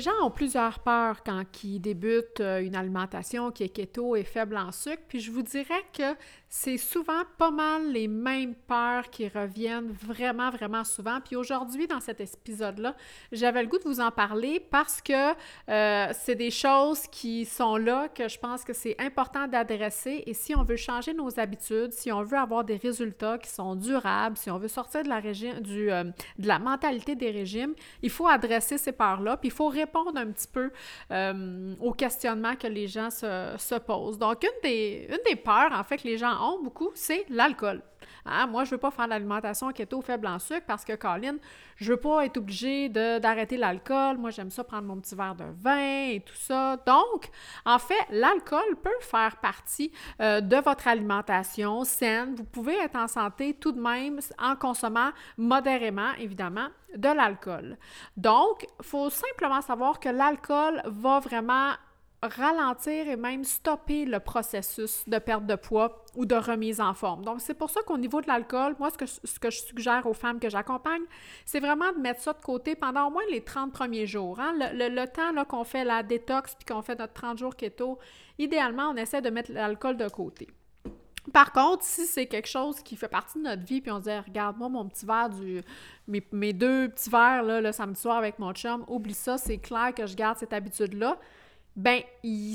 Les gens ont plusieurs peurs quand ils débutent euh, une alimentation qui est keto et faible en sucre, puis je vous dirais que c'est souvent pas mal les mêmes peurs qui reviennent vraiment, vraiment souvent. Puis aujourd'hui, dans cet épisode-là, j'avais le goût de vous en parler parce que euh, c'est des choses qui sont là que je pense que c'est important d'adresser. Et si on veut changer nos habitudes, si on veut avoir des résultats qui sont durables, si on veut sortir de la, régime, du, euh, de la mentalité des régimes, il faut adresser ces peurs-là. Puis il faut répondre un petit peu euh, aux questionnements que les gens se, se posent. Donc, une des, une des peurs, en fait, que les gens beaucoup, c'est l'alcool. Hein? Moi, je veux pas faire l'alimentation keto faible en sucre parce que, Colin, je veux pas être obligée d'arrêter l'alcool. Moi, j'aime ça prendre mon petit verre de vin et tout ça. Donc, en fait, l'alcool peut faire partie euh, de votre alimentation saine. Vous pouvez être en santé tout de même en consommant modérément, évidemment, de l'alcool. Donc, il faut simplement savoir que l'alcool va vraiment ralentir et même stopper le processus de perte de poids ou de remise en forme. Donc, c'est pour ça qu'au niveau de l'alcool, moi, ce que, je suggère aux femmes que j'accompagne, c'est vraiment de mettre ça de côté pendant au moins les 30 premiers jours. Hein. Le, temps qu'on fait la détox puis qu'on fait notre 30 jours keto, idéalement, on essaie de mettre l'alcool de côté. Par contre, si c'est quelque chose qui fait partie de notre vie, puis on se dit, regarde-moi mon petit verre du. Mes, mes deux petits verres là, le samedi soir avec mon chum, oublie ça, c'est clair que je garde cette habitude-là ben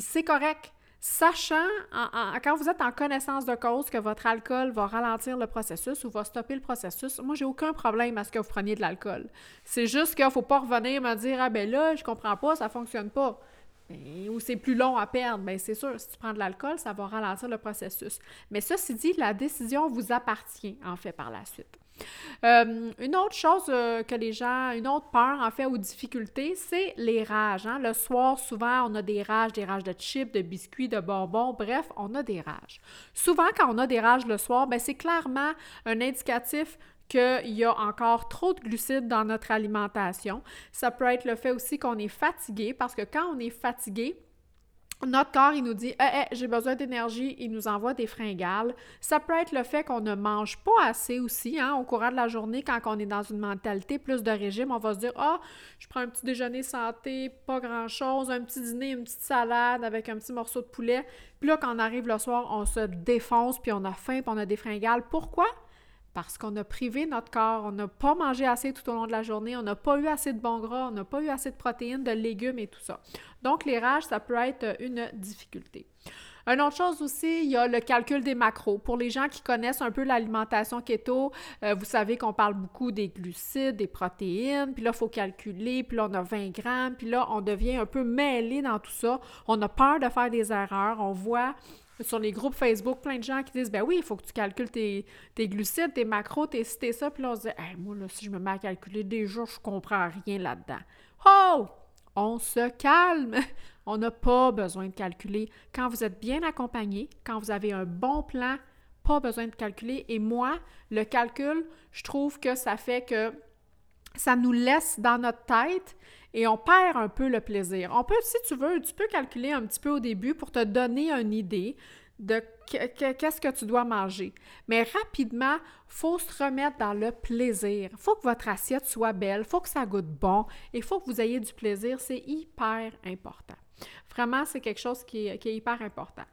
c'est correct. Sachant, quand vous êtes en connaissance de cause, que votre alcool va ralentir le processus ou va stopper le processus, moi, j'ai aucun problème à ce que vous preniez de l'alcool. C'est juste qu'il ne faut pas revenir me dire Ah ben là, je comprends pas, ça fonctionne pas. Ben, ou c'est plus long à perdre, bien c'est sûr, si tu prends de l'alcool, ça va ralentir le processus. Mais ceci dit, la décision vous appartient en fait par la suite. Euh, une autre chose euh, que les gens, une autre peur en fait ou difficulté, c'est les rages. Hein. Le soir, souvent, on a des rages, des rages de chips, de biscuits, de bonbons, bref, on a des rages. Souvent, quand on a des rages le soir, ben, c'est clairement un indicatif qu'il y a encore trop de glucides dans notre alimentation. Ça peut être le fait aussi qu'on est fatigué parce que quand on est fatigué, notre corps, il nous dit eh, j'ai besoin d'énergie, il nous envoie des fringales. Ça peut être le fait qu'on ne mange pas assez aussi. Hein, au courant de la journée, quand on est dans une mentalité plus de régime, on va se dire Ah, je prends un petit déjeuner santé, pas grand-chose, un petit dîner, une petite salade avec un petit morceau de poulet. Puis là, quand on arrive le soir, on se défonce, puis on a faim, puis on a des fringales. Pourquoi? Parce qu'on a privé notre corps, on n'a pas mangé assez tout au long de la journée, on n'a pas eu assez de bons gras, on n'a pas eu assez de protéines, de légumes et tout ça. Donc, les rages, ça peut être une difficulté. Une autre chose aussi, il y a le calcul des macros. Pour les gens qui connaissent un peu l'alimentation keto, euh, vous savez qu'on parle beaucoup des glucides, des protéines, puis là, il faut calculer, puis là, on a 20 grammes, puis là, on devient un peu mêlé dans tout ça. On a peur de faire des erreurs. On voit sur les groupes Facebook, plein de gens qui disent Ben oui, il faut que tu calcules tes, glucides, tes macros, tes ci, tes ça. Puis là, on se dit Moi, là, si je me mets à calculer des jours, je comprends rien là-dedans. Oh On se calme On n'a pas besoin de calculer. Quand vous êtes bien accompagné, quand vous avez un bon plan, pas besoin de calculer. Et moi, le calcul, je trouve que ça fait que ça nous laisse dans notre tête et on perd un peu le plaisir. On peut, si tu veux, tu peux calculer un petit peu au début pour te donner une idée de qu'est-ce que tu dois manger. Mais rapidement, faut se remettre dans le plaisir. faut que votre assiette soit belle, faut que ça goûte bon et faut que vous ayez du plaisir. C'est hyper important. Vraiment, c'est quelque chose qui est, hyper important.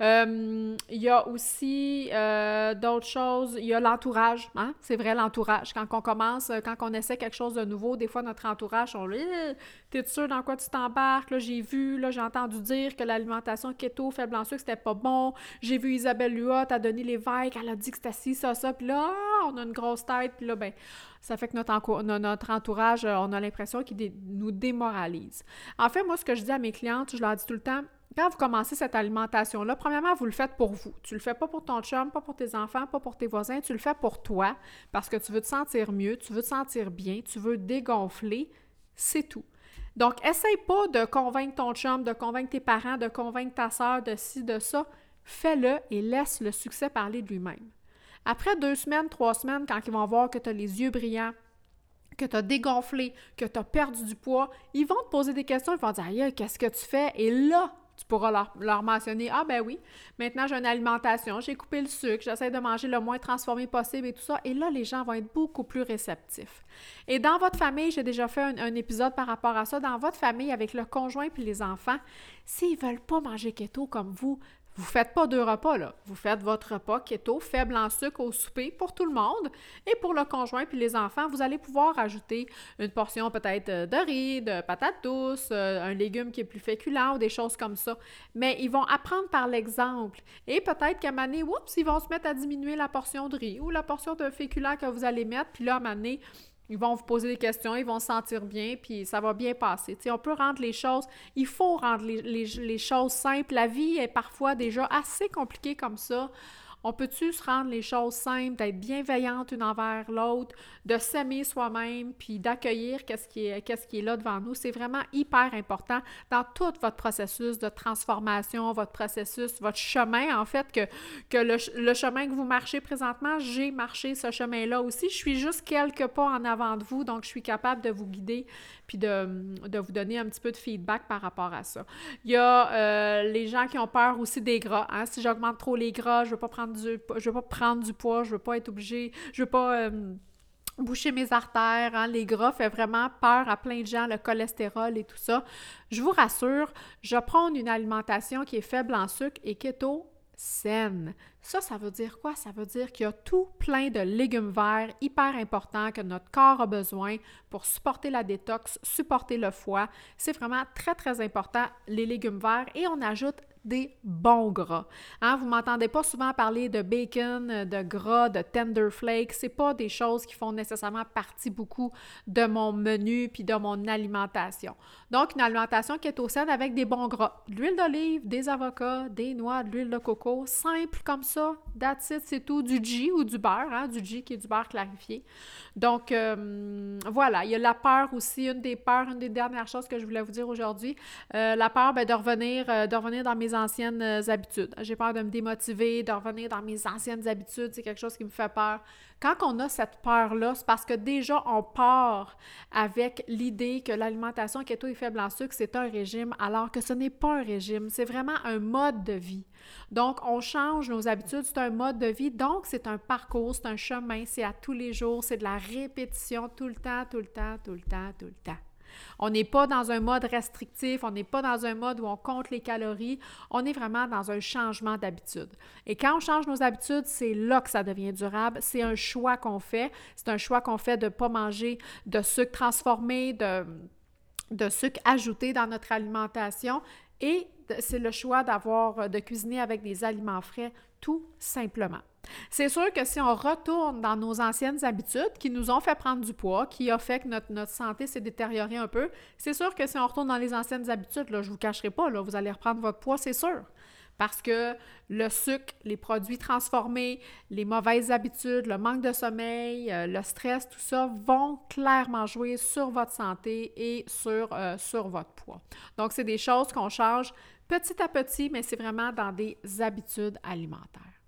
Euh, il y a aussi euh, d'autres choses. Il y a l'entourage. Hein? C'est vrai, l'entourage. Quand on commence, quand on essaie quelque chose de nouveau, des fois, notre entourage, on dit eh, T'es sûr dans quoi tu t'embarques? J'ai vu, j'ai entendu dire que l'alimentation keto, faible en sucre, c'était pas bon. J'ai vu Isabelle Luot, a donné l'évêque, elle a dit que c'était ci, ça, ça. Puis là, ah, on a une grosse tête. Puis là, ben, ça fait que notre, notre entourage, euh, on a l'impression qu'il nous démoralise. En fait, moi, ce que je dis à mes clientes, je leur tout le temps, quand vous commencez cette alimentation-là, premièrement, vous le faites pour vous. Tu le fais pas pour ton chum, pas pour tes enfants, pas pour tes voisins, tu le fais pour toi parce que tu veux te sentir mieux, tu veux te sentir bien, tu veux dégonfler, c'est tout. Donc, essaye pas de convaincre ton chum, de convaincre tes parents, de convaincre ta soeur de ci, de ça. Fais-le et laisse le succès parler de lui-même. Après deux semaines, trois semaines, quand ils vont voir que tu as les yeux brillants, que tu as dégonflé, que tu as perdu du poids, ils vont te poser des questions, ils vont dire qu'est-ce que tu fais? Et là, tu pourras leur, mentionner Ah, ben oui, maintenant j'ai une alimentation, j'ai coupé le sucre, j'essaie de manger le moins transformé possible et tout ça. Et là, les gens vont être beaucoup plus réceptifs. Et dans votre famille, j'ai déjà fait un, un, épisode par rapport à ça, dans votre famille, avec le conjoint puis les enfants, s'ils ne veulent pas manger keto comme vous, vous ne faites pas deux repas, là. Vous faites votre repas keto, faible en sucre au souper pour tout le monde. Et pour le conjoint puis les enfants, vous allez pouvoir ajouter une portion peut-être euh, de riz, de patates douces, euh, un légume qui est plus féculent ou des choses comme ça. Mais ils vont apprendre par l'exemple. Et peut-être qu'à un oups, ils vont se mettre à diminuer la portion de riz ou la portion de féculent que vous allez mettre. Puis là, à un ils vont vous poser des questions, ils vont se sentir bien, puis ça va bien passer. on peut rendre les choses, il faut rendre les, les choses simples. La vie est parfois déjà assez compliquée comme ça. On peut-tu se rendre les choses simples, d'être bienveillante une envers l'autre, de s'aimer soi-même, puis d'accueillir qu'est-ce qui, est, là devant nous? C'est vraiment hyper important dans tout votre processus de transformation, votre processus, votre chemin, en fait, que, que le, chemin que vous marchez présentement, j'ai marché ce chemin-là aussi. Je suis juste quelques pas en avant de vous, donc je suis capable de vous guider puis de, vous donner un petit peu de feedback par rapport à ça. Il y a euh, les gens qui ont peur aussi des gras. Hein? Si j'augmente trop les gras, je ne veux pas prendre du, je veux pas prendre du poids, je veux pas être obligée, je veux pas... Euh, boucher mes artères, hein? les gras fait vraiment peur à plein de gens, le cholestérol et tout ça. Je vous rassure, je prends une alimentation qui est faible en sucre et keto saine. Ça, ça veut dire quoi? Ça veut dire qu'il y a tout plein de légumes verts hyper importants que notre corps a besoin pour supporter la détox, supporter le foie. C'est vraiment très, très important, les légumes verts. Et on ajoute des bons gras. Hein? Vous m'entendez pas souvent parler de bacon, de gras, de tender flakes. C'est pas des choses qui font nécessairement partie beaucoup de mon menu puis de mon alimentation. Donc, une alimentation qui est au sein avec des bons gras. L'huile d'olive, des avocats, des noix, de l'huile de coco, simple comme ça. That's it, c'est tout. Du ghee ou du beurre, hein? du ghee qui est du beurre clarifié. Donc, euh, voilà. Il y a la peur aussi, une des peurs, une des dernières choses que je voulais vous dire aujourd'hui. Euh, la peur ben, de, revenir, euh, de revenir dans mes anciennes euh, habitudes. J'ai peur de me démotiver, de revenir dans mes anciennes habitudes. C'est quelque chose qui me fait peur. Quand on a cette peur-là, c'est parce que déjà, on part avec l'idée que l'alimentation keto et faible en sucre, c'est un régime, alors que ce n'est pas un régime. C'est vraiment un mode de vie. Donc, on change nos habitudes. C'est un mode de vie. Donc, c'est un parcours, c'est un chemin. C'est à tous les jours. C'est de la répétition tout le temps, tout le temps, tout le temps, tout le temps. On n'est pas dans un mode restrictif, on n'est pas dans un mode où on compte les calories, on est vraiment dans un changement d'habitude. Et quand on change nos habitudes, c'est là que ça devient durable. C'est un choix qu'on fait. C'est un choix qu'on fait de ne pas manger de sucre transformé, de, de sucre ajouté dans notre alimentation. Et c'est le choix d'avoir, de cuisiner avec des aliments frais, tout simplement. C'est sûr que si on retourne dans nos anciennes habitudes qui nous ont fait prendre du poids, qui a fait que notre, santé s'est détériorée un peu, c'est sûr que si on retourne dans les anciennes habitudes, là, je ne vous cacherai pas, là, vous allez reprendre votre poids, c'est sûr. Parce que le sucre, les produits transformés, les mauvaises habitudes, le manque de sommeil, euh, le stress, tout ça vont clairement jouer sur votre santé et euh, sur votre poids. Donc, c'est des choses qu'on change petit à petit, mais c'est vraiment dans des habitudes alimentaires.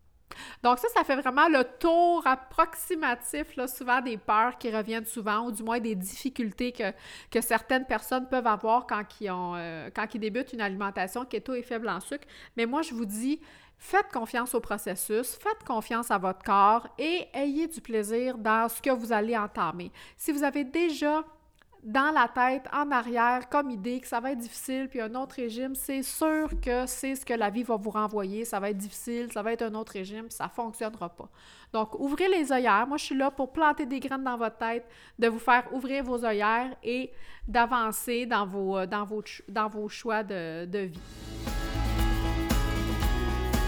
Donc ça, ça fait vraiment le tour approximatif, souvent des peurs qui reviennent souvent, ou du moins des difficultés que, certaines personnes peuvent avoir quand ils, ont, euh, débutent une alimentation keto et faible en sucre. Mais moi, je vous dis, faites confiance au processus, faites confiance à votre corps et ayez du plaisir dans ce que vous allez entamer. Si vous avez déjà dans la tête, en arrière, comme idée que ça va être difficile, puis un autre régime, c'est sûr que c'est ce que la vie va vous renvoyer. Ça va être difficile, ça va être un autre régime, puis ça ne fonctionnera pas. Donc, ouvrez les œillères. Moi, je suis là pour planter des graines dans votre tête, de vous faire ouvrir vos œillères et d'avancer dans vos, dans vos, dans vos choix de, de vie.